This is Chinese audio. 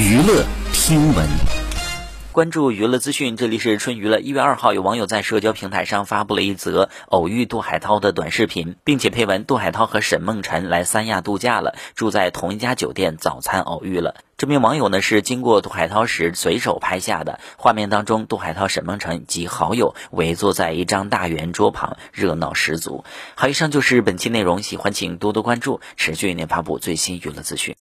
娱乐听闻，关注娱乐资讯。这里是春娱乐，一月二号有网友在社交平台上发布了一则偶遇杜海涛的短视频，并且配文：杜海涛和沈梦辰来三亚度假了，住在同一家酒店，早餐偶遇了。这名网友呢，是经过杜海涛时随手拍下的。画面当中，杜海涛、沈梦辰及好友围坐在一张大圆桌旁，热闹十足。好，以上就是本期内容，喜欢请多多关注，持续为您发布最新娱乐资讯。